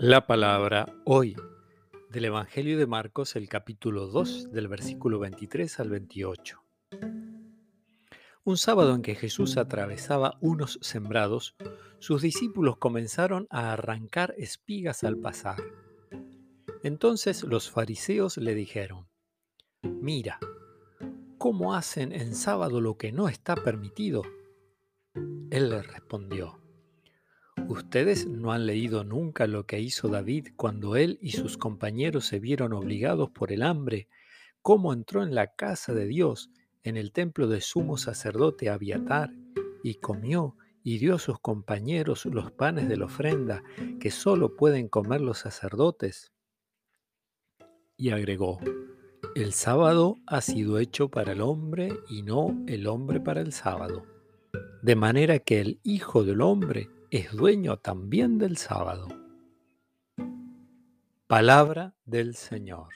La palabra hoy del Evangelio de Marcos, el capítulo 2, del versículo 23 al 28. Un sábado en que Jesús atravesaba unos sembrados, sus discípulos comenzaron a arrancar espigas al pasar. Entonces los fariseos le dijeron, Mira, ¿cómo hacen en sábado lo que no está permitido? Él les respondió, Ustedes no han leído nunca lo que hizo David cuando él y sus compañeros se vieron obligados por el hambre, cómo entró en la casa de Dios, en el templo del sumo sacerdote Abiatar, y comió y dio a sus compañeros los panes de la ofrenda que solo pueden comer los sacerdotes. Y agregó, el sábado ha sido hecho para el hombre y no el hombre para el sábado. De manera que el Hijo del Hombre es dueño también del sábado. Palabra del Señor.